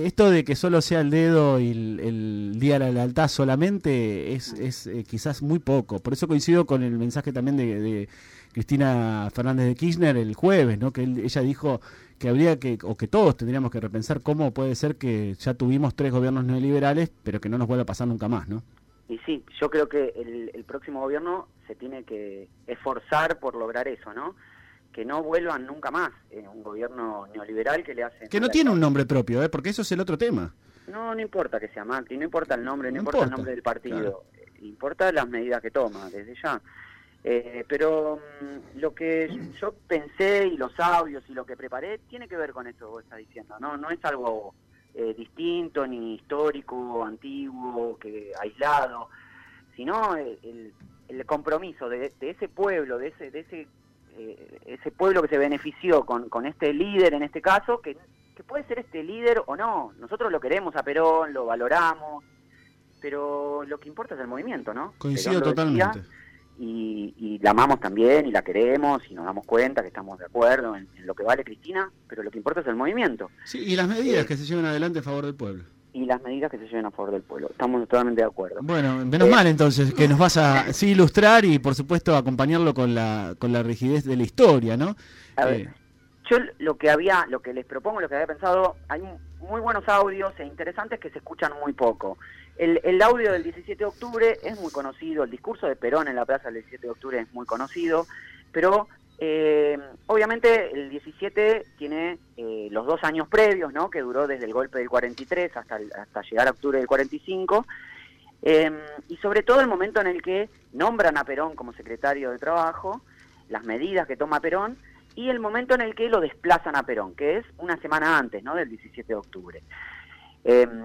Esto de que solo sea el dedo y el, Día de la Lealtad solamente es, es eh, quizás muy poco. Por eso coincido con el mensaje también de, Cristina Fernández de Kirchner el jueves, ¿no? que ella dijo que habría que, o que todos tendríamos que repensar cómo puede ser que ya tuvimos tres gobiernos neoliberales, pero que no nos vuelva a pasar nunca más, ¿no? Y sí, yo creo que el, el próximo gobierno se tiene que esforzar por lograr eso, ¿no? Que no vuelvan nunca más eh, un gobierno neoliberal que le hace... Que no tiene un nombre propio, ¿eh? porque eso es el otro tema. No, no importa que sea Macri, no importa el nombre, no, importa, el nombre del partido, importa las medidas que toma, desde ya. Eh, pero mm, lo que yo pensé y los audios y lo que preparé tiene que ver con esto que vos estás diciendo, ¿no? No es algo eh, distinto, ni histórico, antiguo, que aislado, sino el, el compromiso de, de, ese pueblo, de ese, de ese eh, ese pueblo que se benefició con, con este líder en este caso, que, que, puede ser este líder o no. Nosotros lo queremos a Perón, lo valoramos, pero lo que importa es el movimiento, ¿no? Coincido totalmente. y, y, la amamos también y la queremos y nos damos cuenta que estamos de acuerdo en, lo que vale Cristina, pero lo que importa es el movimiento. Sí, y las medidas eh, que se lleven adelante a favor del pueblo y las medidas que se lleven a favor del pueblo. Estamos totalmente de acuerdo. Bueno, menos mal entonces que nos vas a sí, ilustrar y por supuesto acompañarlo con la con la rigidez de la historia, ¿no? A ver, eh, yo lo que había, lo que les propongo, lo que había pensado, hay muy buenos audios e interesantes que se escuchan muy poco. El, el audio del 17 de octubre es muy conocido, el discurso de Perón en la plaza del 17 de octubre es muy conocido, pero eh, obviamente el 17 tiene eh, los dos años previos, ¿no? que duró desde el golpe del 43 hasta, hasta llegar a octubre del 45, eh, y sobre todo el momento en el que nombran a Perón como secretario de Trabajo, las medidas que toma Perón, y el momento en el que lo desplazan a Perón, que es una semana antes ¿no? del 17 de octubre.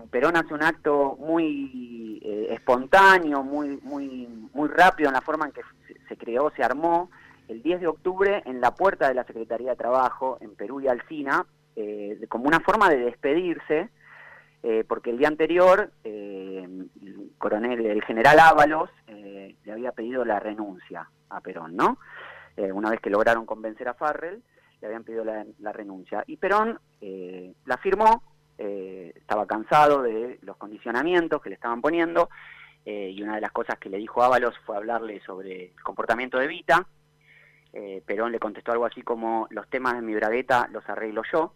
Perón hace un acto muy espontáneo, muy, muy, muy rápido en la forma en que se creó, se armó, el 10 de octubre en la puerta de la Secretaría de Trabajo en Perú y Alcina, eh, como una forma de despedirse, eh, porque el día anterior eh, el coronel, el general Ábalos, le había pedido la renuncia a Perón, ¿no? una vez que lograron convencer a Farrell, le habían pedido la, renuncia. Y Perón la firmó, estaba cansado de los condicionamientos que le estaban poniendo, y una de las cosas que le dijo Ábalos fue hablarle sobre el comportamiento de Vita, eh, Perón le contestó algo así como, los temas de mi bragueta los arreglo yo,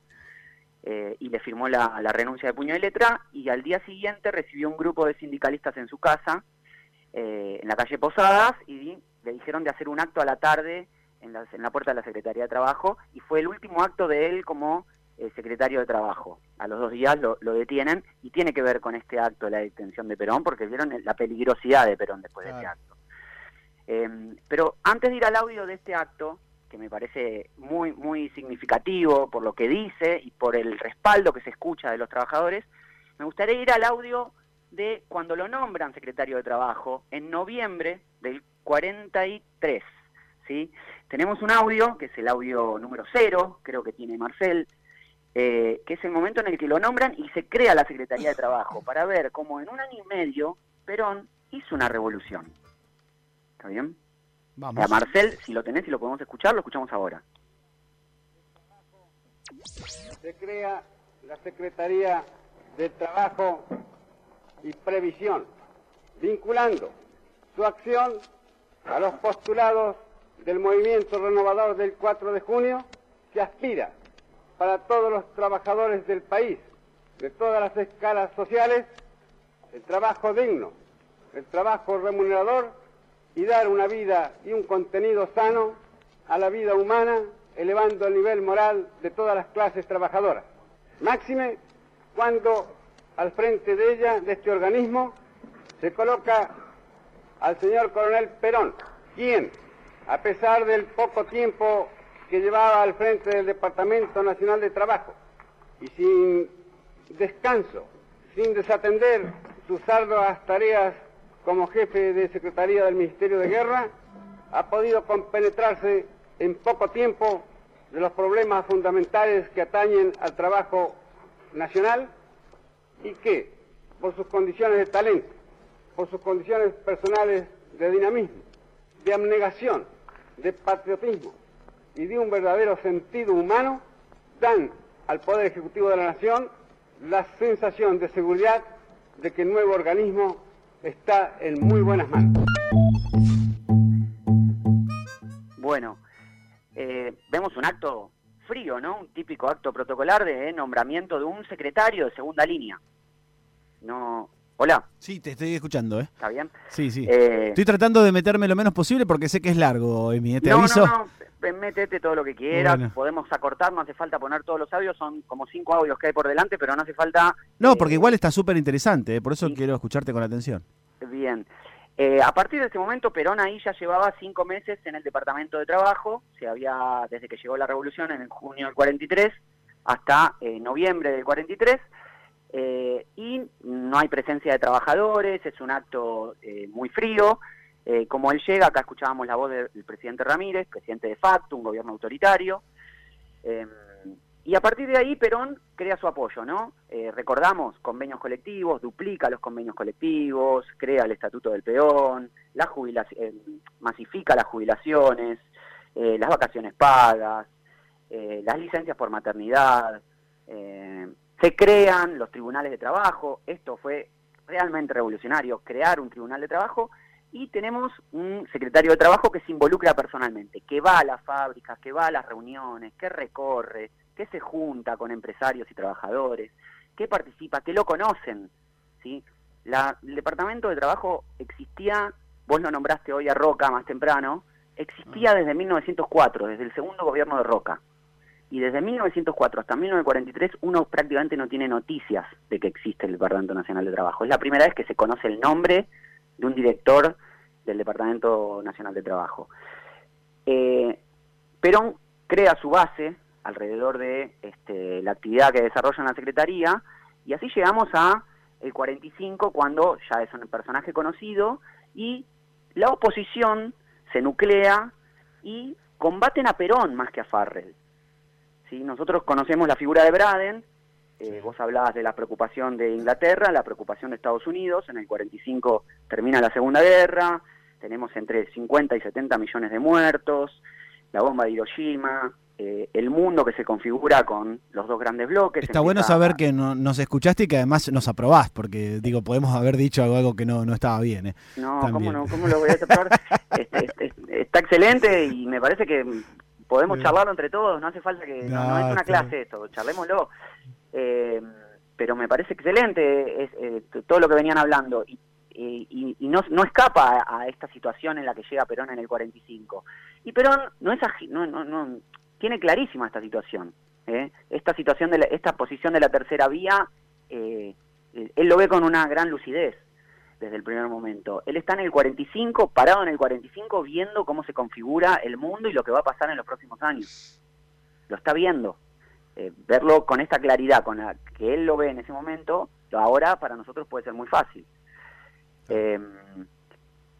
eh, y le firmó la, renuncia de puño de letra, y al día siguiente recibió un grupo de sindicalistas en su casa, eh, en la calle Posadas, y le dijeron de hacer un acto a la tarde en la, puerta de la Secretaría de Trabajo, y fue el último acto de él como secretario de Trabajo. A los dos días lo, detienen, y tiene que ver con este acto de la detención de Perón, porque vieron la peligrosidad de Perón después de este acto. Em, pero antes de ir al audio de este acto, que me parece muy, muy significativo por lo que dice y por el respaldo que se escucha de los trabajadores, me gustaría ir al audio de cuando lo nombran secretario de Trabajo en noviembre del 43. ¿sí? Tenemos un audio, que es el audio número cero, creo que tiene Marcel, eh, que es el momento en el que lo nombran y se crea la Secretaría de Trabajo, para ver cómo en un año y medio Perón hizo una revolución. ¿Está bien? Vamos. A Marcel, si lo tenés y lo podemos escuchar, lo escuchamos ahora. Se crea la Secretaría de Trabajo y Previsión, vinculando su acción a los postulados del movimiento renovador del 4 de junio, que aspira para todos los trabajadores del país, de todas las escalas sociales, el trabajo digno, el trabajo remunerador y dar una vida y un contenido sano a la vida humana, elevando el nivel moral de todas las clases trabajadoras. Máxime cuando al frente de ella, de este organismo, se coloca al señor coronel Perón, quien, a pesar del poco tiempo que llevaba al frente del Departamento Nacional de Trabajo y sin descanso, sin desatender sus arduas tareas como jefe de Secretaría del Ministerio de Guerra, ha podido compenetrarse en poco tiempo de los problemas fundamentales que atañen al trabajo nacional y que, por sus condiciones de talento, por sus condiciones personales de dinamismo, de abnegación, de patriotismo y de un verdadero sentido humano, dan al Poder Ejecutivo de la Nación la sensación de seguridad de que el nuevo organismo está en muy buenas manos. Bueno, eh, vemos un acto frío, ¿no? Un típico acto protocolar de nombramiento de un secretario de segunda línea. No, Hola. Sí, te estoy escuchando, ¿eh? ¿Está bien? Sí, sí. Eh, estoy tratando de meterme lo menos posible porque sé que es largo, Emi. ¿eh? ¿Te no, aviso? No, no, métete todo lo que quieras. Podemos acortar, no hace falta poner todos los audios. Son como cinco audios que hay por delante, pero no hace falta... No, porque igual está súper interesante, por eso quiero escucharte con atención. Bien. a partir de este momento, Perón ahí ya llevaba cinco meses en el Departamento de Trabajo. Se había, desde que llegó la revolución en junio del 43 hasta noviembre del 43 eh, y no hay presencia de trabajadores, es un acto eh, muy frío. Eh, como él llega, acá escuchábamos la voz del presidente Ramírez, presidente de facto, un gobierno autoritario. y a partir de ahí Perón crea su apoyo, ¿no? recordamos convenios colectivos, duplica los convenios colectivos, crea el estatuto del peón, la jubilación, masifica las jubilaciones, las vacaciones pagas, las licencias por maternidad. Se crean los tribunales de trabajo, esto fue realmente revolucionario, crear un tribunal de trabajo, y tenemos un secretario de trabajo que se involucra personalmente, que va a las fábricas, que va a las reuniones, que recorre, que se junta con empresarios y trabajadores, que participa, que lo conocen. ¿sí? La, el departamento de trabajo existía, vos lo nombraste hoy a Roca más temprano, existía desde 1904, desde el segundo gobierno de Roca y desde 1904 hasta 1943 uno prácticamente no tiene noticias de que existe el Departamento Nacional de Trabajo. Es la primera vez que se conoce el nombre de un director del Departamento Nacional de Trabajo. Eh, Perón crea su base alrededor de este, la actividad que desarrolla en la Secretaría y así llegamos a el 45 cuando ya es un personaje conocido y la oposición se nuclea y combaten a Perón más que a Farrell. ¿sí? Nosotros conocemos la figura de Braden, eh, vos hablabas de la preocupación de Inglaterra, la preocupación de Estados Unidos, en el 45 termina la Segunda Guerra, tenemos entre 50 y 70 millones de muertos, la bomba de Hiroshima, eh, el mundo que se configura con los dos grandes bloques. Está bueno saber que no, nos escuchaste y que además nos aprobás, porque digo, podemos haber dicho algo, que no, no estaba bien. ¿eh? No, ¿cómo no? ¿Cómo lo voy a aceptar? Este, este, está excelente y me parece que podemos charlarlo entre todos, no hace falta que... No, es una clase esto, charlémoslo. Eh, pero me parece excelente es, eh, todo lo que venían hablando y, no, no, escapa a, esta situación en la que llega Perón en el 45. Y Perón no es no, no, no, tiene clarísima esta situación. ¿eh? Esta situación de esta posición de la tercera vía, él lo ve con una gran lucidez desde el primer momento. Él está en el 45, parado en el 45, viendo cómo se configura el mundo y lo que va a pasar en los próximos años. Lo está viendo. Eh, verlo con esta claridad con la que él lo ve en ese momento, ahora para nosotros puede ser muy fácil. Em,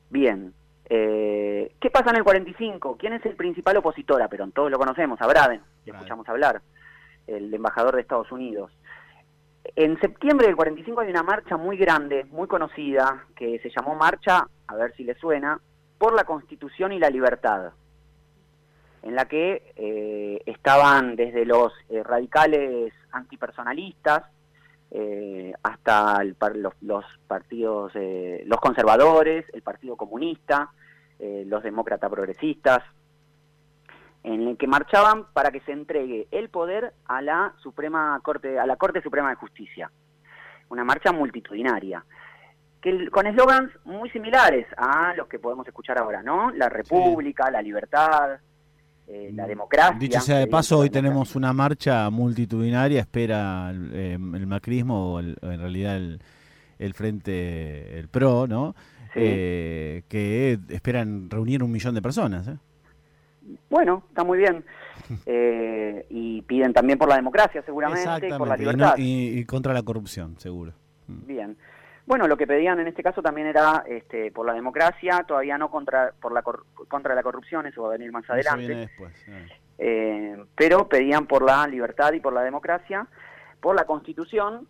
bien. Eh, ¿Qué pasa en el 45? ¿Quién es el principal opositor a Perón? Todos lo conocemos, a Braden, le escuchamos hablar, el embajador de Estados Unidos. En septiembre del 45 hay una marcha muy grande, muy conocida, que se llamó Marcha, a ver si le suena, por la Constitución y la Libertad, en la que eh, estaban desde los eh, radicales antipersonalistas eh, hasta los, partidos, los conservadores, el Partido Comunista, los demócratas progresistas, en el que marchaban para que se entregue el poder a la Suprema Corte, a la Corte Suprema de Justicia. Una marcha multitudinaria. Que, con eslogans muy similares a los que podemos escuchar ahora, ¿no? La República, la libertad, eh, la democracia. Dicho sea de paso, hoy tenemos una marcha multitudinaria, espera el, eh, macrismo o en realidad el, Frente, el PRO, ¿no? Eh, que esperan reunir un millón de personas. ¿eh? Bueno, está muy bien. Eh, y piden también por la democracia, seguramente, y por la libertad. Y, contra la corrupción, seguro. Mm. Bien. Bueno, lo que pedían en este caso también era este, por la democracia, todavía no contra por la contra la corrupción, eso va a venir más adelante. después, eh, pero pedían por la libertad y por la democracia, por la Constitución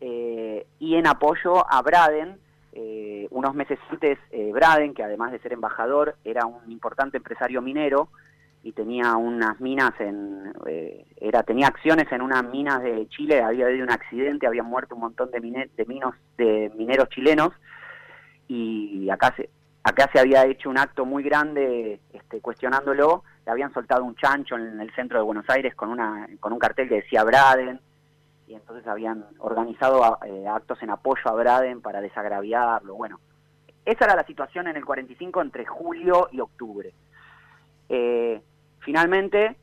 eh, y en apoyo a Braden, eh, unos meses antes, eh, Braden, que además de ser embajador, era un importante empresario minero, y tenía unas minas en eh, era tenía acciones en unas minas de Chile había habido un accidente habían muerto un montón de de minos de mineros chilenos y acá se acá se había hecho un acto muy grande este, cuestionándolo le habían soltado un chancho en el centro de Buenos Aires con una con un cartel que decía Braden y entonces habían organizado eh, actos en apoyo a Braden para desagraviarlo bueno. Esa era la situación en el 45 entre julio y octubre. Eh, finalmente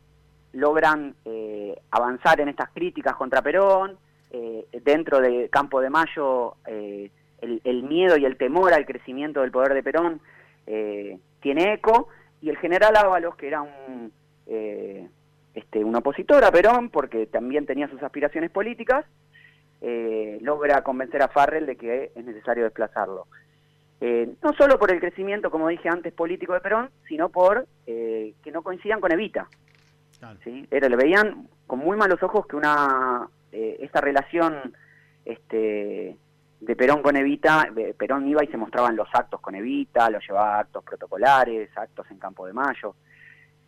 logran eh, avanzar en estas críticas contra Perón, eh, dentro del Campo de Mayo eh, el, miedo y el temor al crecimiento del poder de Perón tiene eco, y el general Ábalos, que era un, este, un opositor a Perón, porque también tenía sus aspiraciones políticas, logra convencer a Farrell de que es necesario desplazarlo. Eh, no solo por el crecimiento, como dije antes, político de Perón, sino por eh, que no coincidan con Evita. ¿sí? Era, le veían con muy malos ojos que una eh, esta relación este, de Perón con Evita, Perón iba y se mostraba en los actos con Evita, lo llevaba a actos protocolares, actos en Campo de Mayo.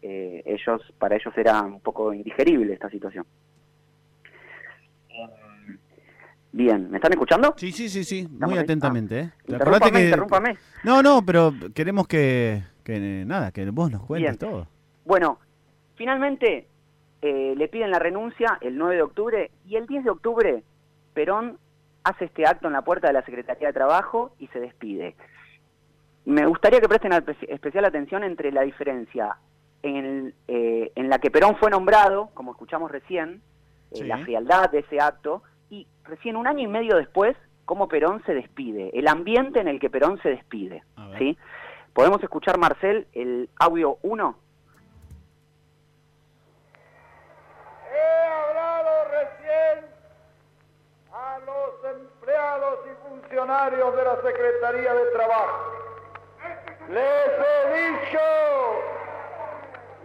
ellos, para ellos era un poco indigerible esta situación. Bien, ¿me están escuchando? Sí, sí, sí, sí, muy atentamente. ¿eh? Interrúmpame, No, no, pero queremos que, que nada, que vos nos cuentes todo. Bueno, finalmente eh, le piden la renuncia el 9 de octubre y el 10 de octubre Perón hace este acto en la puerta de la Secretaría de Trabajo y se despide. Me gustaría que presten especial atención entre la diferencia en, eh, en la que Perón fue nombrado, como escuchamos recién, eh, la frialdad de ese acto, recién un año y medio después, cómo Perón se despide, el ambiente en el que Perón se despide. ¿sí? ¿Podemos escuchar, Marcel, el audio 1? He hablado recién a los empleados y funcionarios de la Secretaría de Trabajo. Les he dicho,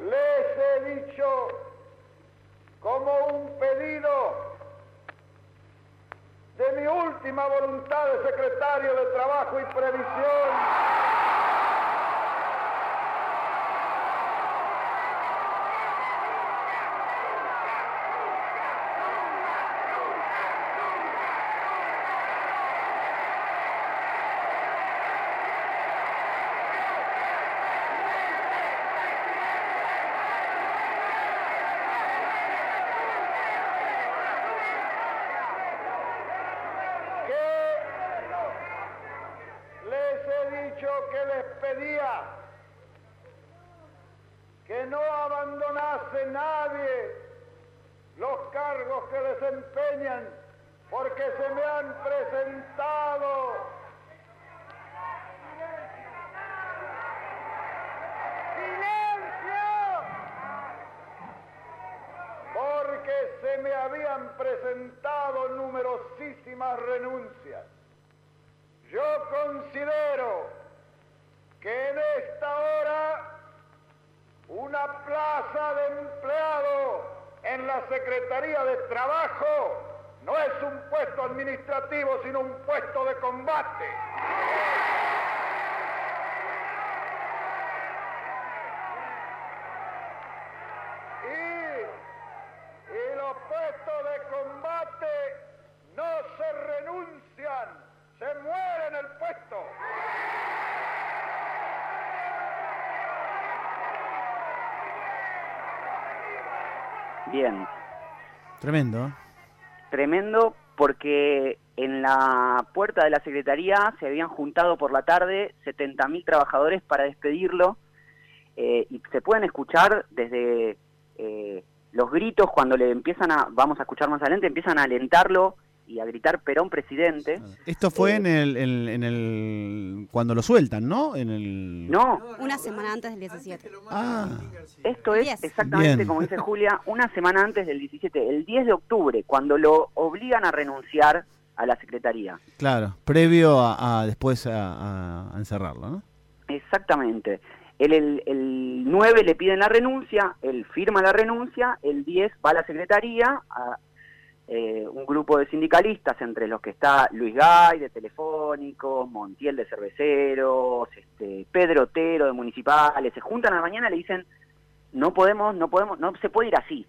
les he dicho como un pedido de mi última voluntad de secretario de Trabajo y Previsión. que les pedía que no abandonase nadie los cargos que desempeñan porque se me han presentado silencio porque se me habían presentado numerosísimas renuncias yo considero que en esta hora una plaza de empleado en la Secretaría de Trabajo no es un puesto administrativo, sino un puesto de combate. Y, y los puestos de combate no se renuncian, se mueren el puesto. Bien. Tremendo. Tremendo porque en la puerta de la Secretaría se habían juntado por la tarde 70.000 trabajadores para despedirlo eh, y se pueden escuchar desde eh, los gritos cuando le empiezan a, vamos a escuchar más adelante, empiezan a alentarlo y a gritar Perón presidente. Esto fue en, el, en, el cuando lo sueltan, ¿no? En el No, una semana antes del 17. Ah. Esto es exactamente como dice Julia, una semana antes del 17, el 10 de octubre, cuando lo obligan a renunciar a la secretaría. Claro, previo a, después a, encerrarlo, ¿no? Exactamente. El, el, el, 9 le piden la renuncia, él firma la renuncia, el 10 va a la secretaría a, eh, un grupo de sindicalistas, entre los que está Luis Gay de Telefónicos, Montiel de Cerveceros, este, Pedro Otero de Municipales, se juntan a la mañana y le dicen, no podemos, no podemos, no se puede ir así.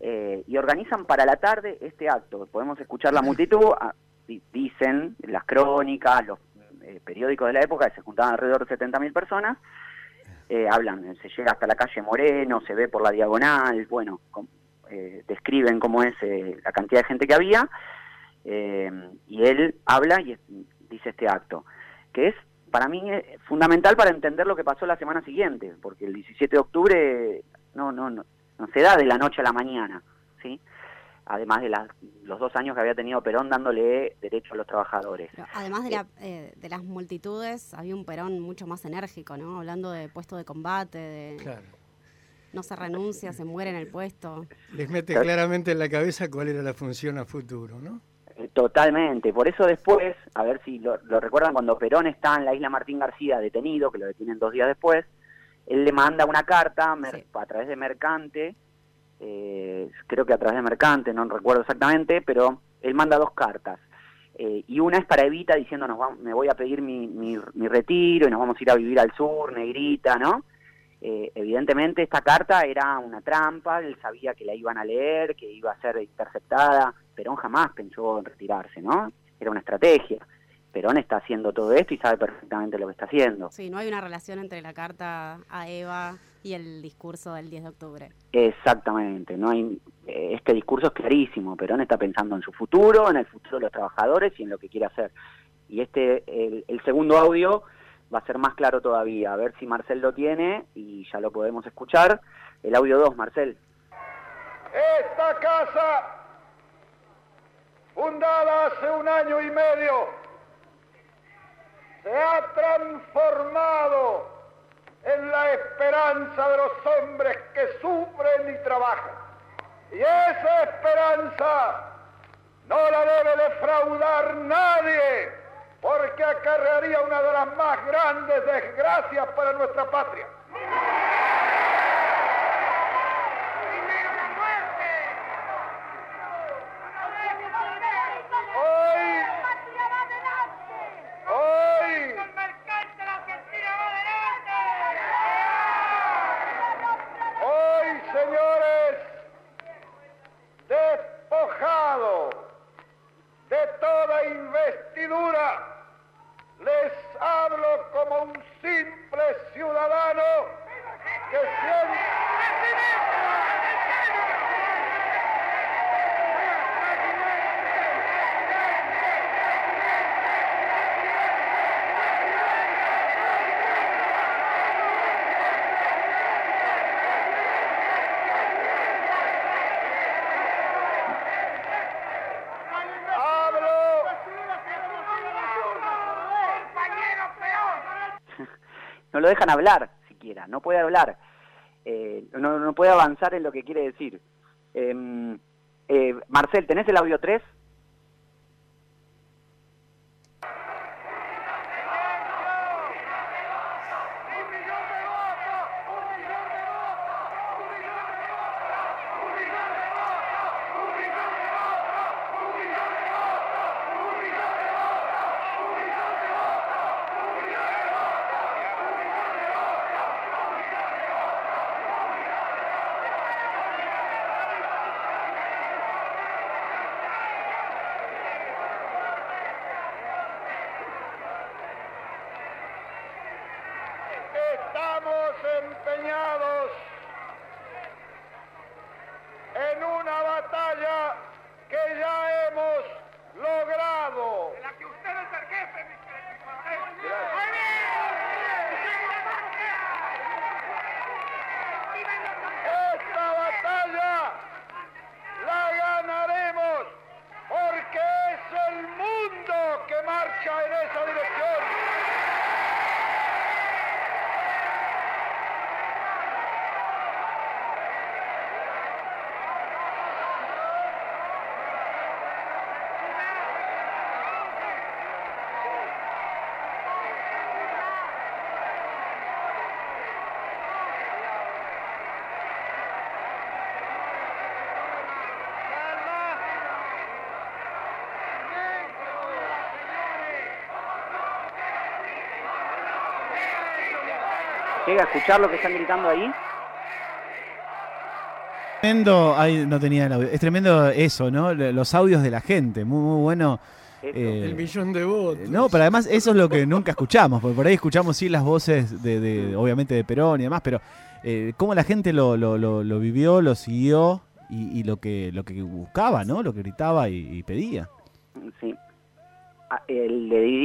Eh, y organizan para la tarde este acto. Podemos escuchar la multitud, ah, di- dicen las crónicas, los eh, periódicos de la época, que se juntaban alrededor de 70.000 personas, eh, hablan, se llega hasta la calle Moreno, se ve por la diagonal, bueno, eh, describen cómo es eh, la cantidad de gente que había, eh, y él habla y es- dice este acto, que es para mí eh, fundamental para entender lo que pasó la semana siguiente, porque el 17 de octubre no, no, no, no se da de la noche a la mañana, ¿sí? Además de las- los dos años que había tenido Perón dándole derecho a los trabajadores. Pero además de, la- eh, de las multitudes, había un Perón mucho más enérgico, ¿no? Hablando de puesto de combate, de Claro. No se renuncia, se muere en el puesto. Les mete claramente en la cabeza cuál era la función a futuro, ¿no? Eh, Totalmente, por eso después, a ver si lo, lo recuerdan, cuando Perón está en la isla Martín García detenido, que lo detienen dos días después, él le manda una carta mer- Sí. a través de Mercante, eh, creo que a través de Mercante, no recuerdo exactamente, pero él manda dos cartas. Eh, y una es para Evita diciendo, nos va- me voy a pedir mi, mi, mi retiro y nos vamos a ir a vivir al sur, negrita, ¿no? Eh, evidentemente esta carta era una trampa, él sabía que la iban a leer, que iba a ser interceptada. Perón jamás pensó en retirarse, ¿no? Era una estrategia. Perón está haciendo todo esto y sabe perfectamente lo que está haciendo. Sí, no hay una relación entre la carta a Eva y el discurso del 10 de octubre. Exactamente, no hay eh, este discurso es clarísimo. Perón está pensando en su futuro, en el futuro de los trabajadores y en lo que quiere hacer. Y este el, el segundo audio va a ser más claro todavía. A ver si Marcel lo tiene y ya lo podemos escuchar. El audio 2, Marcel. Esta casa, fundada hace un año y medio, se ha transformado en la esperanza de los hombres que sufren y trabajan. Y esa esperanza no la debe defraudar nadie, porque acarrearía una de las más grandes desgracias para nuestra patria. Hoy, hoy, hoy, señores, despojado de toda investidura, les hablo como un simple ciudadano que siente... Hablo no lo dejan hablar siquiera, no puede hablar, Eh, no, puede avanzar en lo que quiere decir. Em, eh, Marcel, ¿tenés el audio 3? Estamos empeñados en una batalla que ya hemos logrado. De la que usted es el jefe, mi Esta batalla la ganaremos porque es el mundo que marcha en esa dirección. ¿Llega a escuchar lo que están gritando ahí? tremendo, ay, no tenía el audio. Es tremendo eso, ¿no? Los audios de la gente, muy, muy bueno. Eh, El millón de votos. No, pero además eso es lo que nunca escuchamos, porque por ahí escuchamos sí las voces de, de- obviamente de Perón y demás, pero eh, cómo la gente lo, lo, lo, lo vivió, lo siguió y, y lo que lo que buscaba, ¿no? Lo que gritaba y, y pedía.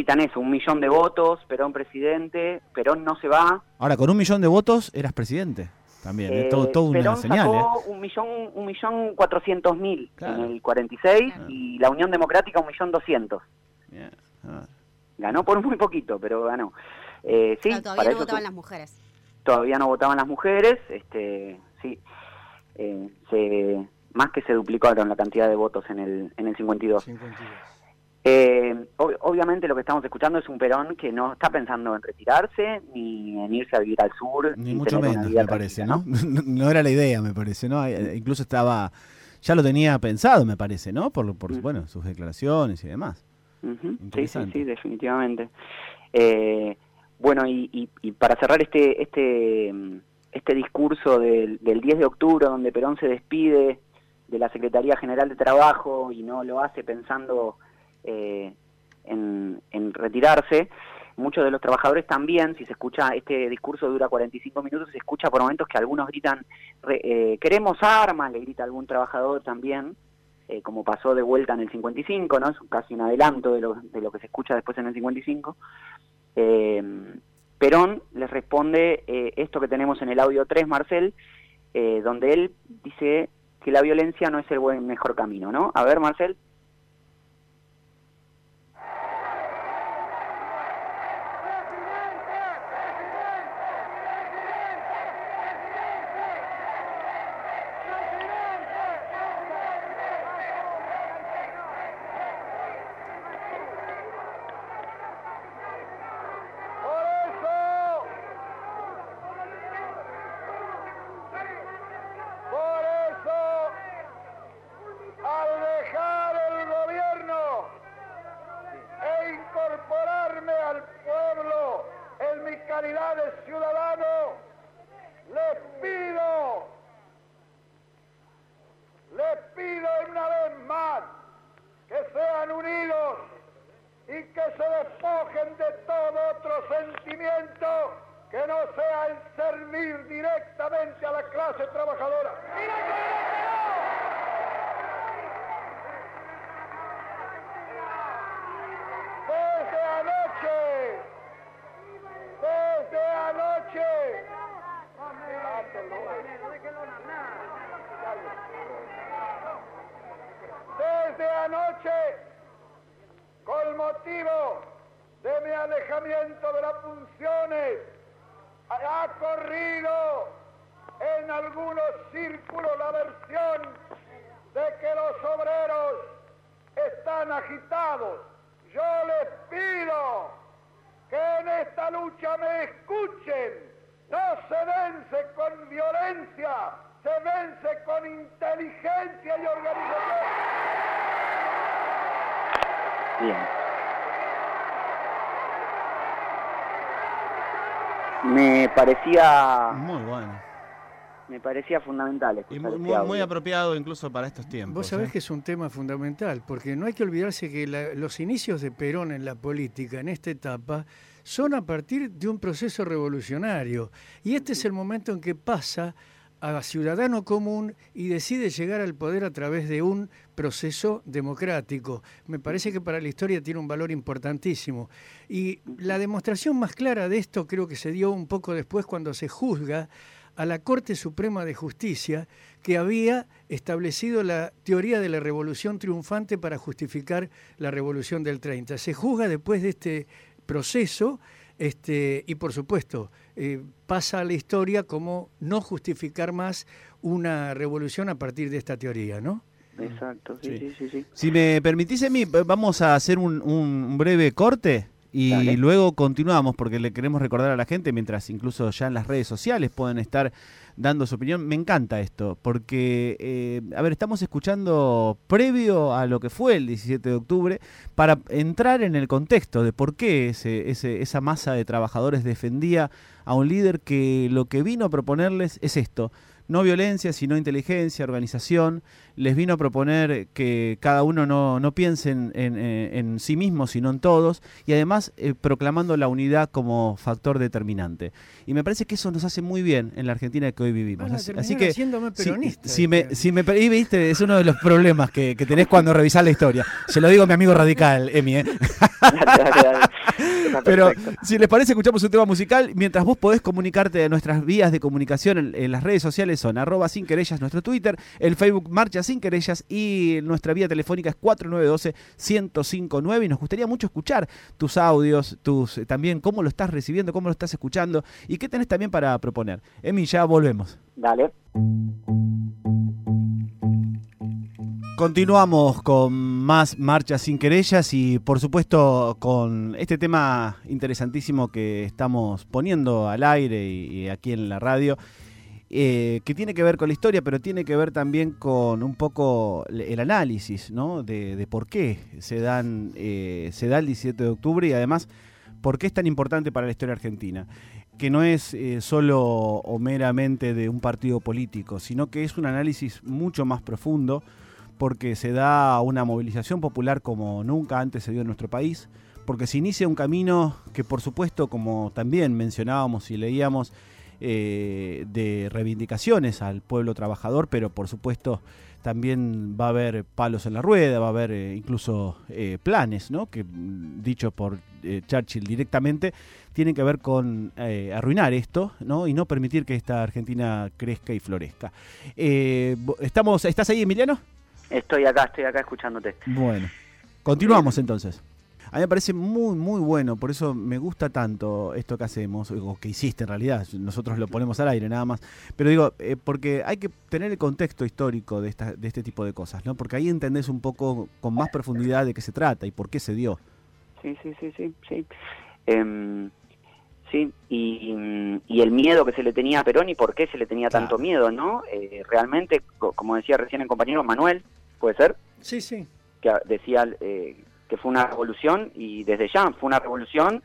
Eh, eso, un millón de votos, Perón presidente, Perón no se va. Ahora, con un millón de votos eras presidente también, ¿eh? Eh, todo, todo una Perón señal, ¿eh? un millón, un millón cuatrocientos mil Claro. en el 46 Claro. y la Unión Democrática un millón doscientos. Ah. Ganó por muy poquito, pero ganó. Eh, sí, Claro, todavía para no eso votaban las mujeres. todavía no votaban las mujeres, este, sí, eh, se, más que se duplicaron la cantidad de votos en el, en el 52. 52. Eh, ob- obviamente lo que estamos escuchando es un Perón que no está pensando en retirarse ni en irse a vivir al sur. Ni mucho menos, me parece, ¿no? ¿no? era la idea, me parece, ¿no? Eh, Incluso estaba, ya lo tenía pensado, me parece, ¿no? Por, por Mm. bueno, sus declaraciones y demás. Ujú, Sí, sí, sí, definitivamente. Eh, bueno, y, y- y para cerrar este este este discurso del, del 10 de octubre, donde Perón se despide de la Secretaría General de Trabajo y no lo hace pensando eh, en, retirarse, muchos de los trabajadores también, si se escucha, este discurso dura 45 minutos, se escucha por momentos que algunos gritan, eh, queremos armas, le grita algún trabajador también, eh, como pasó de vuelta en el 55, ¿no? Es casi un adelanto de lo, de lo que se escucha después en el 55. Eh, Perón les responde eh, esto que tenemos en el audio 3, Marcel, donde él dice que la violencia no es el buen, mejor camino, ¿no? A ver, Marcel. Parecía, Muy bueno. me parecía fundamental Y muy, este muy, muy audio. apropiado incluso para estos tiempos. Vos sabés ¿eh? que es un tema fundamental, porque no hay que olvidarse que la- los inicios de Perón en la política, en esta etapa, son a partir de un proceso revolucionario. Y este es el momento en que pasa a ciudadano común y decide llegar al poder a través de un proceso democrático. Me parece que para la historia tiene un valor importantísimo. Y la demostración más clara de esto creo que se dio un poco después cuando se juzga a la Corte Suprema de Justicia que había establecido la teoría de la revolución triunfante para justificar la revolución del 30. Se juzga después de este proceso este, y por supuesto eh, pasa a la historia como no justificar más una revolución a partir de esta teoría, ¿no? Exacto, sí, Sí. sí, sí, sí. Si me permitís, Emi, vamos a hacer un, un breve corte y Dale. luego continuamos porque le queremos recordar a la gente, mientras incluso ya en las redes sociales pueden estar dando su opinión. Me encanta esto, porque, eh, a ver, estamos escuchando previo a lo que fue el 17 de octubre para entrar en el contexto de por qué ese, ese- esa masa de trabajadores defendía a un líder que lo que vino a proponerles es esto. No violencia, sino inteligencia, organización. Les vino a proponer que cada uno no, no piense en, en, sí mismo, sino en todos, y además eh, proclamando la unidad como factor determinante. Y me parece que eso nos hace muy bien en la Argentina que hoy vivimos. así, que, si, me, si me, y viste, es uno de los problemas que, que tenés cuando revisás la historia. Se lo digo a mi amigo radical, Emi. ¿eh? Pero si les parece, escuchamos un tema musical mientras vos podés comunicarte de nuestras vías de comunicación en, las redes sociales son arroba sin querellas nuestro Twitter, el Facebook Marcha Sin Querellas y nuestra vía telefónica es 4912-1059 y nos gustaría mucho escuchar tus audios, tus eh, también cómo lo estás recibiendo, cómo lo estás escuchando y qué tenés también para proponer. Emi, ya volvemos. Dale. Continuamos con más marchas sin querellas y por supuesto con este tema interesantísimo que estamos poniendo al aire y, aquí en la radio, eh, que tiene que ver con la historia, pero tiene que ver también con un poco el análisis ¿no? de, por qué se, dan, eh, se da el 17 de octubre y además por qué es tan importante para la historia argentina que no es eh, solo o meramente de un partido político, sino que es un análisis mucho más profundo, porque se da una movilización popular como nunca antes se dio en nuestro país, porque se inicia un camino que por supuesto, como también mencionábamos y leíamos, eh, de reivindicaciones al pueblo trabajador, pero por supuesto también va a haber palos en la rueda, va a haber eh, incluso eh, planes, ¿no? que mm, dicho por Churchill directamente, tienen que ver con arruinar esto ¿no? y no permitir que esta Argentina crezca y florezca. estamos, ¿Estás ahí, Emiliano? Estoy acá, estoy acá escuchándote. Bueno, continuamos entonces. A mí me parece muy, muy bueno, por eso me gusta tanto esto que hacemos, o que hiciste en realidad, nosotros lo ponemos al aire nada más, pero digo, eh, porque hay que tener el contexto histórico de, esta, de este tipo de cosas, ¿no? Porque ahí entendés un poco con más profundidad de qué se trata y por qué se dio. Sí, sí, sí, sí, sí. Em, sí, y, y, el miedo que se le tenía a Perón y por qué se le tenía tanto miedo, ¿no? Eh, realmente, como decía recién el compañero Manuel, ¿Puede ser? Sí, sí. Que decía eh, que fue una revolución y desde ya fue una revolución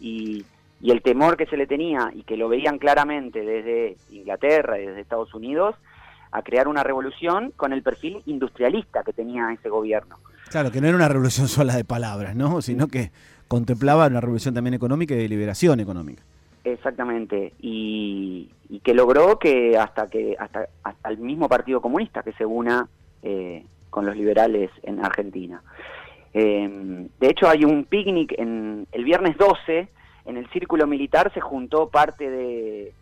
y, el temor que se le tenía y que lo veían claramente desde Inglaterra y desde Estados Unidos a crear una revolución con el perfil industrialista que tenía ese gobierno. Claro, que no era una revolución sola de palabras, ¿no? Sino que contemplaba una revolución también económica y de liberación económica. Exactamente, y, que logró que hasta que hasta, hasta el mismo Partido Comunista que se una eh, con los liberales en Argentina. Eh, de hecho, hay un picnic en el viernes 12, en el círculo militar se juntó parte de,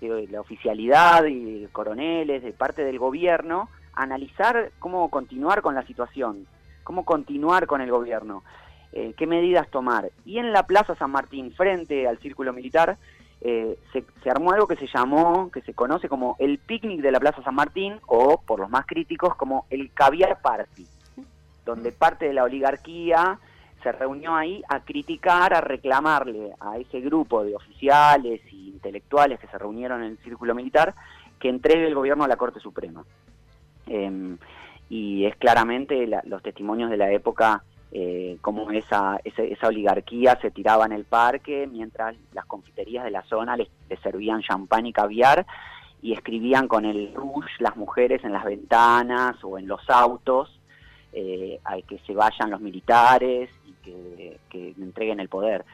la oficialidad y coroneles, de parte del gobierno, a analizar cómo continuar con la situación, cómo continuar con el gobierno, eh, qué medidas tomar. Y en la Plaza San Martín, frente al círculo militar, eh, se, armó algo que se llamó, que se conoce como el picnic de la Plaza San Martín, o por los más críticos, como el caviar party, donde parte de la oligarquía se reunió ahí a criticar, a reclamarle a ese grupo de oficiales e intelectuales que se reunieron en el círculo militar que entregue el gobierno a la Corte Suprema. Em, y es claramente los testimonios de la época eh, cómo esa, esa, oligarquía se tiraba en el parque mientras las confiterías de la zona les, servían champán y caviar y escribían con el rouge las mujeres en las ventanas o en los autos eh, a que se vayan los militares y que, entreguen el poder.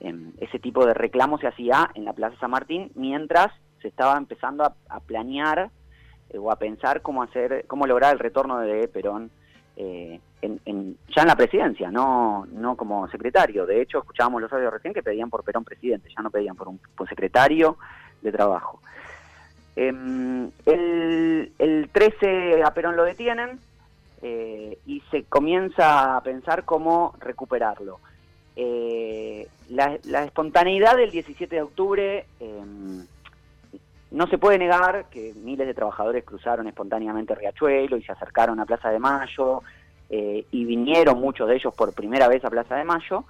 Em, ese tipo de reclamo se hacía en la Plaza San Martín mientras se estaba empezando a, planear eh, o a pensar cómo hacer, cómo lograr el retorno de Perón eh, en, ya en la presidencia, no, no como secretario. De hecho, escuchábamos los audios recién que pedían por Perón presidente, ya no pedían por un secretario de trabajo. Em, el, 13 a Perón lo detienen eh, y se comienza a pensar cómo recuperarlo. Eh, la, la, espontaneidad del 17 de octubre em, no se puede negar que miles de trabajadores cruzaron espontáneamente Riachuelo y se acercaron a Plaza de Mayo, eh, y vinieron muchos de ellos por primera vez a Plaza de Mayo,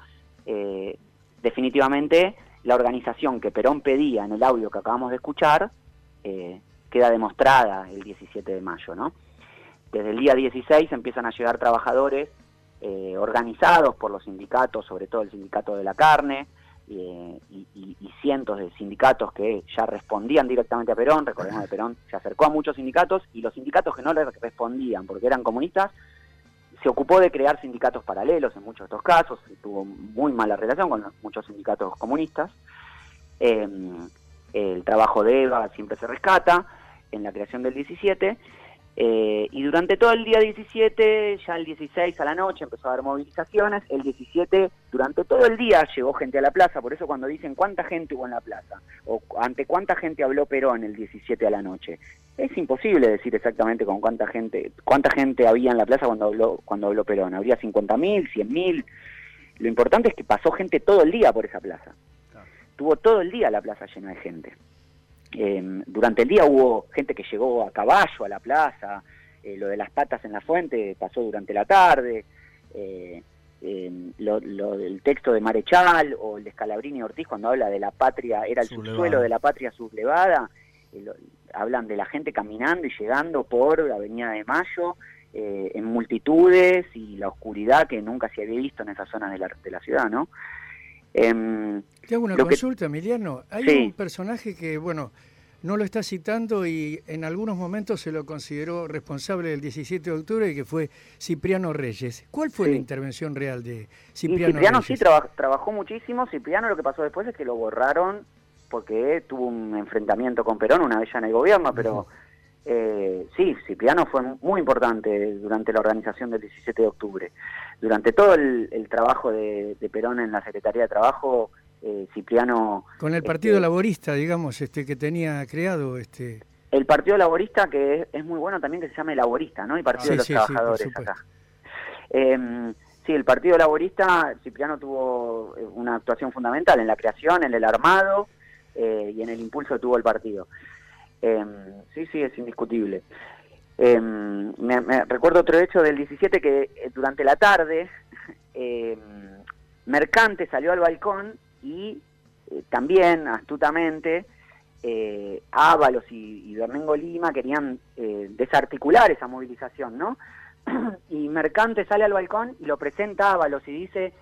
eh, definitivamente la organización que Perón pedía en el audio que acabamos de escuchar eh, queda demostrada el 17 de mayo. ¿no? Desde el día 16 empiezan a llegar trabajadores organizados por los sindicatos, sobre todo el sindicato de la carne, eh, y, cientos de sindicatos que ya respondían directamente a Perón, recordemos que Perón se acercó a muchos sindicatos y los sindicatos que no le respondían porque eran comunistas, se ocupó de crear sindicatos paralelos en muchos de estos casos, tuvo muy mala relación con muchos sindicatos comunistas. Em, el trabajo de Eva siempre se rescata en la creación del 17 eh, y durante todo el día 17, ya el 16 a la noche empezó a haber movilizaciones, el 17 durante todo el día llegó gente a la plaza, por eso cuando dicen cuánta gente hubo en la plaza o ante cuánta gente habló Perón el 17 a la noche, es imposible decir exactamente con cuánta gente cuánta gente había en la plaza cuando habló cuando habló Perón, habría 50.000, 100.000. Lo importante es que pasó gente todo el día por esa plaza. Tuvo todo el día la plaza llena de gente. Em, durante el día hubo gente que llegó a caballo a la plaza, eh, lo de las patas en la fuente pasó durante la tarde, eh, em, lo, del texto de Marechal o el de Scalabrini Ortiz cuando habla de la patria, era el subsuelo de la patria sublevada, eh, hablan de la gente caminando y llegando por la Avenida de Mayo en multitudes y la oscuridad que nunca se había visto en esas zonas de la, de la ciudad, ¿no? Em, Te hago una consulta, Emiliano. Hay un personaje que, bueno, no lo está citando y en algunos momentos se lo consideró responsable del 17 de octubre, que fue Cipriano Reyes. ¿Cuál fue la intervención real de Cipriano, Cipriano sí trabajó muchísimo. Cipriano lo que pasó después es que lo borraron porque tuvo un enfrentamiento con Perón una vez ya en el gobierno, pero eh, sí, Cipriano fue muy importante durante la organización del 17 de octubre. Durante todo el, trabajo de, Perón en la Secretaría de Trabajo, eh, Cipriano... Con el Partido este, Laborista, digamos, este que tenía creado... este El Partido Laborista, que es, muy bueno también que se llame Laborista, ¿no? Y Partido de los Trabajadores acá. Em, sí, el Partido Laborista, Cipriano tuvo eh, una actuación fundamental en la creación, en el armado y en el impulso que tuvo el partido. Em, sí, sí, es indiscutible. Em, me, recuerdo otro hecho del 17 que eh, durante la tarde em, Mercante salió al balcón y eh, también astutamente eh, Ábalos y, y Lima querían desarticular esa movilización, ¿no? y Mercante sale al balcón y lo presenta a Ábalos y dice,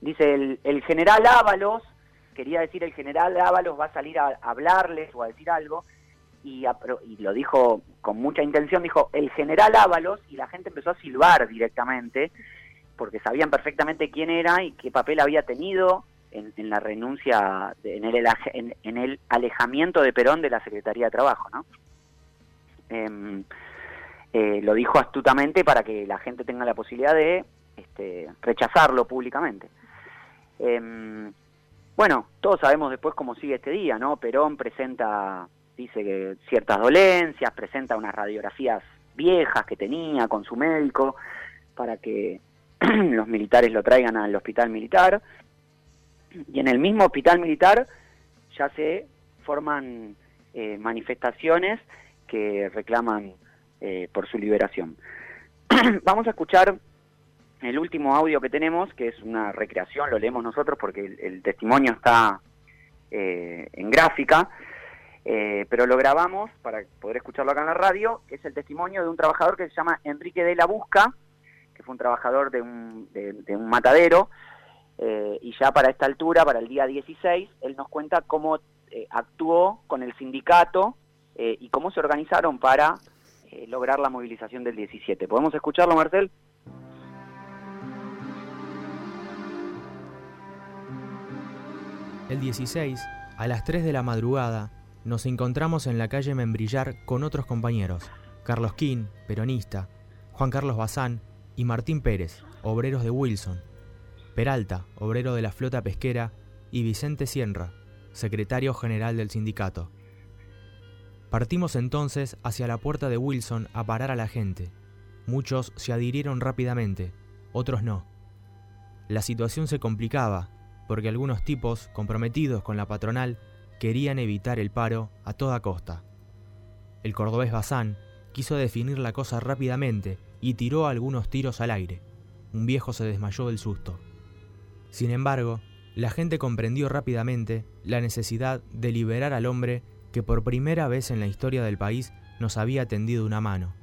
dice el, el general Ábalos quería decir el general Ábalos va a salir a, hablarles o a decir algo, y, lo dijo con mucha intención, dijo el general Ábalos, y la gente empezó a silbar directamente, porque sabían perfectamente quién era y qué papel había tenido en, la renuncia, en, el, en, el alejamiento de Perón de la Secretaría de Trabajo, ¿no? Em, eh, lo dijo astutamente para que la gente tenga la posibilidad de este, rechazarlo públicamente. Em, bueno, todos sabemos después cómo sigue este día, ¿no? Perón presenta, dice que ciertas dolencias, presenta unas radiografías viejas que tenía con su médico para que los militares lo traigan al hospital militar. Y en el mismo hospital militar ya se forman eh, manifestaciones que reclaman eh, por su liberación. Vamos a escuchar el último audio que tenemos, que es una recreación, lo leemos nosotros porque el, testimonio está eh, en gráfica, eh, pero lo grabamos para poder escucharlo acá en la radio, es el testimonio de un trabajador que se llama Enrique de la Busca, que fue un trabajador de un, de, un matadero, eh, y ya para esta altura, para el día 16, él nos cuenta cómo actuó con el sindicato y cómo se organizaron para lograr la movilización del 17. ¿Podemos escucharlo, Marcel? El 16, a las 3 de la madrugada, nos encontramos en la calle Membrillar con otros compañeros, Carlos King, peronista, Juan Carlos Bazán y Martín Pérez, obreros de Wilson, Peralta, obrero de la flota pesquera, y Vicente Sierra, secretario general del sindicato. Partimos entonces hacia la puerta de Wilson a parar a la gente. Muchos se adhirieron rápidamente, otros no. La situación se complicaba porque algunos tipos comprometidos con la patronal querían evitar el paro a toda costa. El cordobés Bazán quiso definir la cosa rápidamente y tiró algunos tiros al aire. Un viejo se desmayó del susto. Sin embargo, la gente comprendió rápidamente la necesidad de liberar al hombre que por primera vez en la historia del país nos había tendido una mano.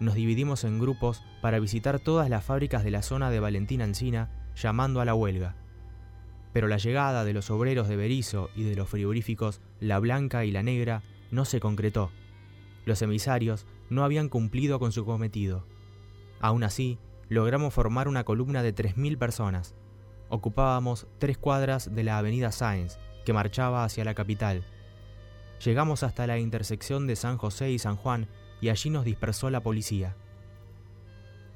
Nos dividimos en grupos para visitar todas las fábricas de la zona de Valentín Alcina llamando a la huelga. Pero la llegada de los obreros de Berizo y de los frigoríficos La Blanca y La Negra no se concretó. Los emisarios no habían cumplido con su cometido. Aún así, logramos formar una columna de 3.000 personas. Ocupábamos tres cuadras de la avenida Sáenz, que marchaba hacia la capital. Llegamos hasta la intersección de San José y San Juan y allí nos dispersó la policía.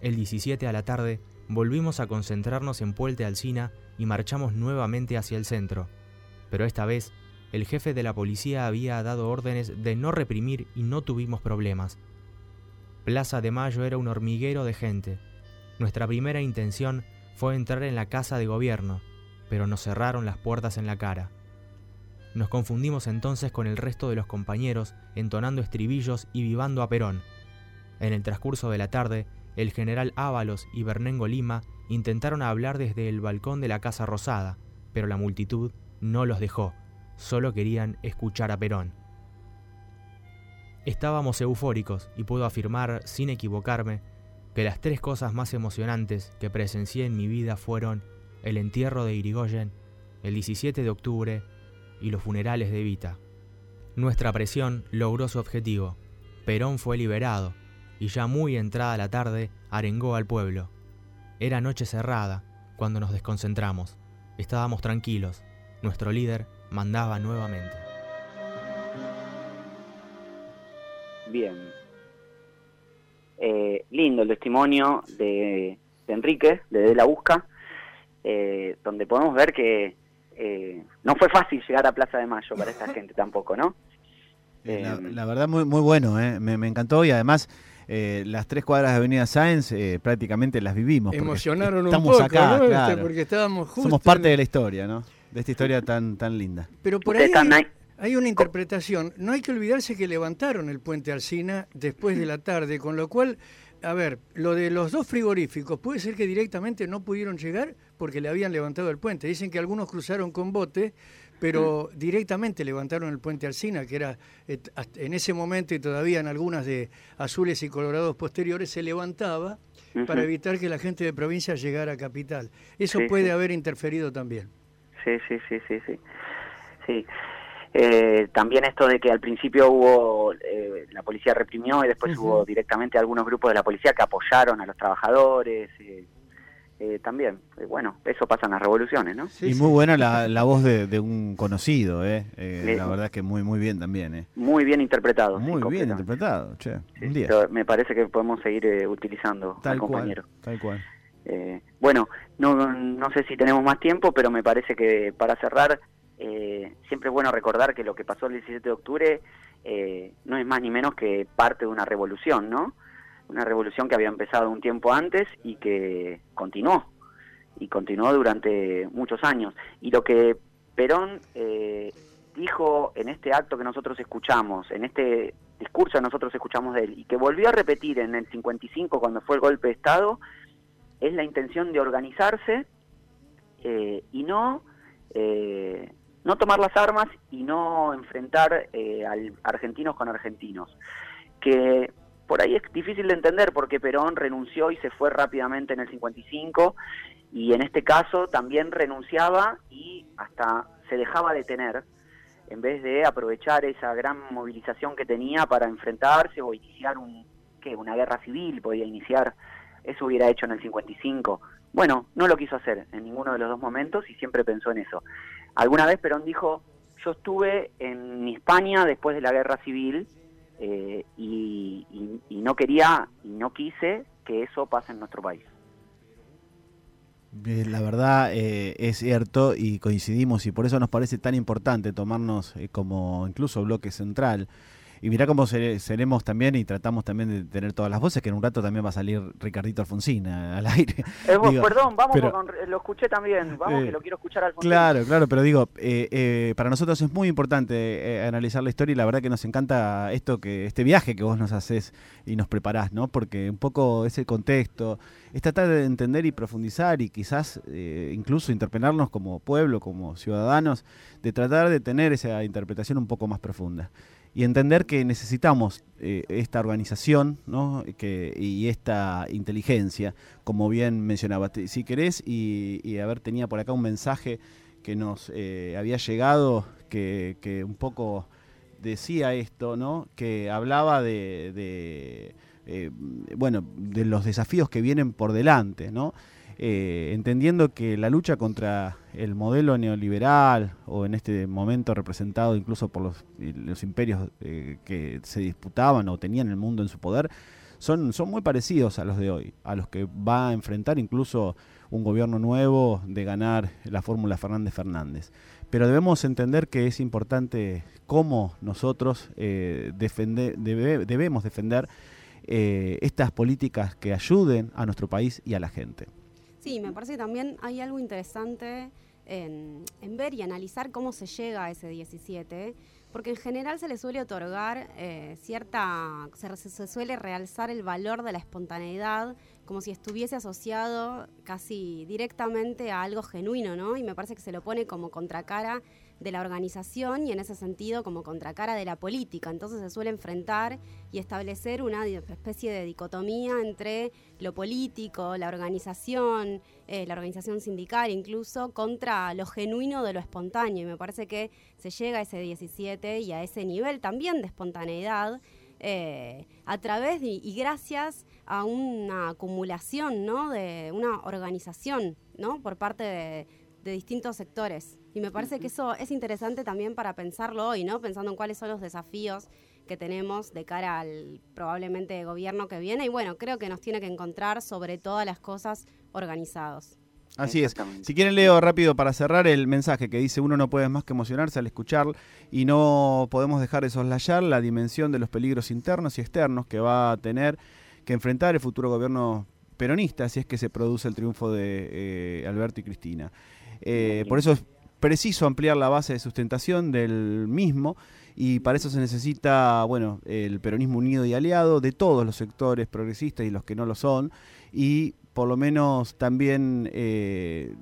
El 17 a la tarde volvimos a concentrarnos en Puente Alsina y marchamos nuevamente hacia el centro, pero esta vez el jefe de la policía había dado órdenes de no reprimir y no tuvimos problemas. Plaza de Mayo era un hormiguero de gente. Nuestra primera intención fue entrar en la casa de gobierno, pero nos cerraron las puertas en la cara. Nos confundimos entonces con el resto de los compañeros, entonando estribillos y vivando a Perón. En el transcurso de la tarde, el general Ábalos y Bernengo Lima intentaron hablar desde el balcón de la Casa Rosada, pero la multitud no los dejó, solo querían escuchar a Perón. Estábamos eufóricos y puedo afirmar, sin equivocarme, que las tres cosas más emocionantes que presencié en mi vida fueron el entierro de Irigoyen, el 17 de octubre y los funerales de Vita. Nuestra presión logró su objetivo. Perón fue liberado y ya muy entrada la tarde arengó al pueblo. Era noche cerrada cuando nos desconcentramos. Estábamos tranquilos. Nuestro líder mandaba nuevamente. Bien. Eh, lindo el testimonio de, Enrique, de De la Busca, eh, donde podemos ver que eh, no fue fácil llegar a Plaza de Mayo para esta gente tampoco, ¿no? La, verdad, muy, muy bueno, me, me, encantó y además las tres cuadras de Avenida Sáenz prácticamente las vivimos. Emocionaron un poco, acá, este, porque estábamos juntos. Somos parte de la historia, ¿no? De esta historia tan, tan linda. Pero por ahí hay una interpretación. No hay que olvidarse que levantaron el puente Alcina después de la tarde, con lo cual a ver, lo de los dos frigoríficos, puede ser que directamente no pudieron llegar porque le habían levantado el puente. Dicen que algunos cruzaron con bote, pero mm. directamente levantaron el puente Alcina, que era en ese momento y todavía en algunas de azules y colorados posteriores se levantaba para evitar que la gente de provincia llegara a capital. Eso puede haber interferido también. Sí, sí, sí, sí, sí. Sí. Eh, también esto de que al principio hubo, eh, la policía reprimió y después hubo directamente algunos grupos de la policía que apoyaron a los trabajadores. Eh, también, bueno, eso pasa en las revoluciones, ¿no? y muy buena la, voz de, un conocido, ¿eh? la verdad es que muy muy bien también, ¿eh? Muy bien interpretado. Muy bien interpretado, che. un día. Me parece que podemos seguir utilizando tal al compañero. tal cual. bueno, no, no sé si tenemos más tiempo, pero me parece que para cerrar eh, siempre es bueno recordar que lo que pasó el 17 de octubre eh, no es más ni menos que parte de una revolución, ¿no? Una revolución que había empezado un tiempo antes y que continuó, y continuó durante muchos años. Y lo que Perón eh, dijo en este acto que nosotros escuchamos, en este discurso que nosotros escuchamos de él, y que volvió a repetir en el 55 cuando fue el golpe de Estado, es la intención de organizarse y no no tomar las armas y no enfrentar eh, al argentinos con argentinos. Que por ahí es difícil de entender porque Perón renunció y se fue rápidamente en el 55 y en este caso también renunciaba y hasta se dejaba detener en vez de aprovechar esa gran movilización que tenía para enfrentarse o iniciar un, ¿qué? una guerra civil, podía iniciar, eso hubiera hecho en el 55. Bueno, no lo quiso hacer en ninguno de los dos momentos y siempre pensó en eso. Alguna vez Perón dijo, yo estuve en España después de la guerra civil eh, y, no quería y no quise que eso pase en nuestro país. La verdad eh, es cierto y coincidimos y por eso nos parece tan importante tomarnos eh, como incluso bloque central y mirá cómo seremos también y tratamos también de tener todas las voces, que en un rato también va a salir Ricardito Alfonsín al aire. Eh, perdón, vamos, lo escuché también, vamos, eh, que lo quiero escuchar Alfonsín. Claro, claro, pero digo, eh, para nosotros es muy importante analizar la historia y la verdad que nos encanta esto que este viaje que vos nos haces y nos preparás, ¿no? Porque un poco ese contexto, es tratar de entender y profundizar y quizás incluso interpelarnos como pueblo, como ciudadanos, de tratar de tener esa interpretación un poco más profunda. Y entender que necesitamos eh, esta organización ¿no? que, y esta inteligencia, como bien mencionaba. Si querés, y, y a ver, tenía por acá un mensaje que nos eh, había llegado que, que, un poco decía esto, ¿no? que hablaba de, eh, bueno, de los desafíos que vienen por delante, ¿no? Eh, entendiendo que la lucha contra el modelo neoliberal, o en este momento representado incluso por los, los imperios eh, que se disputaban o tenían el mundo en su poder, son, muy parecidos a los de hoy, a los que va a enfrentar incluso un gobierno nuevo de ganar la fórmula Fernández Fernández. Pero debemos entender que es importante cómo nosotros eh, debemos defender eh, estas políticas que ayuden a nuestro país y a la gente. Sí, me parece que también hay algo interesante en, en, ver y analizar cómo se llega a ese 17, porque en general se le suele otorgar eh, cierta, se, se, suele realzar el valor de la espontaneidad como si estuviese asociado casi directamente a algo genuino, ¿no? Y me parece que se lo pone como contracara de la organización y en ese sentido como contracara de la política. Entonces se suele enfrentar y establecer una especie de dicotomía entre lo político, la organización, eh, la organización sindical incluso, contra lo genuino de lo espontáneo. Y me parece que se llega a ese 17 y a ese nivel también de espontaneidad. Eh, a través y gracias a una acumulación, ¿no? De una organización, ¿no? Por parte de, de distintos sectores. Y me parece que eso es interesante también para pensarlo hoy, ¿no? Pensando en cuáles son los desafíos que tenemos de cara al probablemente gobierno que viene. Y bueno, creo que nos tiene que encontrar sobre todas las cosas organizados. Así es. Si quieren leo rápido para cerrar el mensaje que dice uno no puede más que emocionarse al escuchar y no podemos dejar de soslayar la dimensión de los peligros internos y externos que va a tener que enfrentar el futuro gobierno peronista si es que se produce el triunfo de eh, Alberto y Cristina. Eh, por eso es preciso ampliar la base de sustentación del mismo y para eso se necesita, bueno, el peronismo unido y aliado de todos los sectores progresistas y los que no lo son y por lo menos también, eh,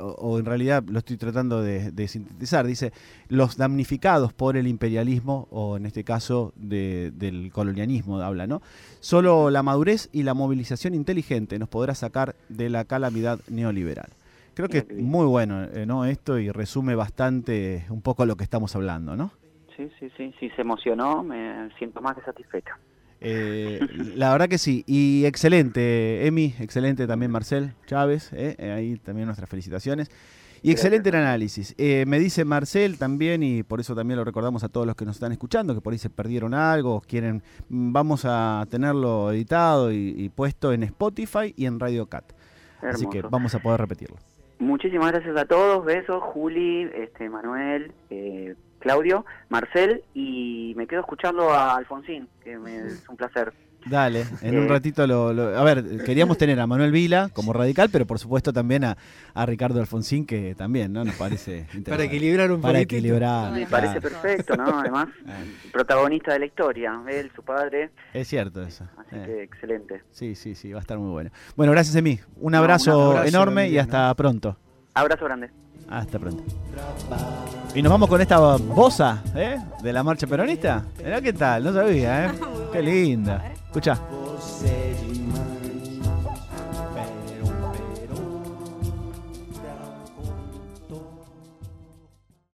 o, en realidad lo estoy tratando de, de, sintetizar, dice, los damnificados por el imperialismo, o en este caso de, del colonialismo, habla, ¿no? Solo la madurez y la movilización inteligente nos podrá sacar de la calamidad neoliberal. Creo que es muy bueno eh, ¿no? esto y resume bastante un poco lo que estamos hablando, ¿no? Sí, sí, sí, sí, se emocionó, me siento más que satisfecho. Eh, la verdad que sí, y excelente, Emi, excelente también Marcel Chávez, eh, ahí también nuestras felicitaciones. Y excelente el análisis. Eh, me dice Marcel también, y por eso también lo recordamos a todos los que nos están escuchando, que por ahí se perdieron algo, quieren, mm, vamos a tenerlo editado y, y puesto en Spotify y en Radio Cat. Hermoso. Así que vamos a poder repetirlo. Muchísimas gracias a todos, besos, Juli, este, Manuel, eh, Claudio, Marcel, y me quedo escuchando a Alfonsín, que me, es un placer. Dale, en un ratito lo, lo, A ver, queríamos tener a Manuel Vila como radical, pero por supuesto también a, a Ricardo Alfonsín, que también, ¿no? Nos parece Para equilibrar un Para equilibrar. Me parece perfecto, ¿no? Además, protagonista de la historia, él, su padre. Es cierto eso. Así eh. que excelente. Sí, sí, sí, va a estar muy bueno. Bueno, gracias, Emi. Un abrazo, no, un abrazo enorme y hasta ¿no? pronto. Abrazo grande. Hasta pronto. Y nos vamos con esta bosa ¿eh? de la marcha peronista. Mirá qué tal, no sabía, ¿eh? Qué linda. Escucha.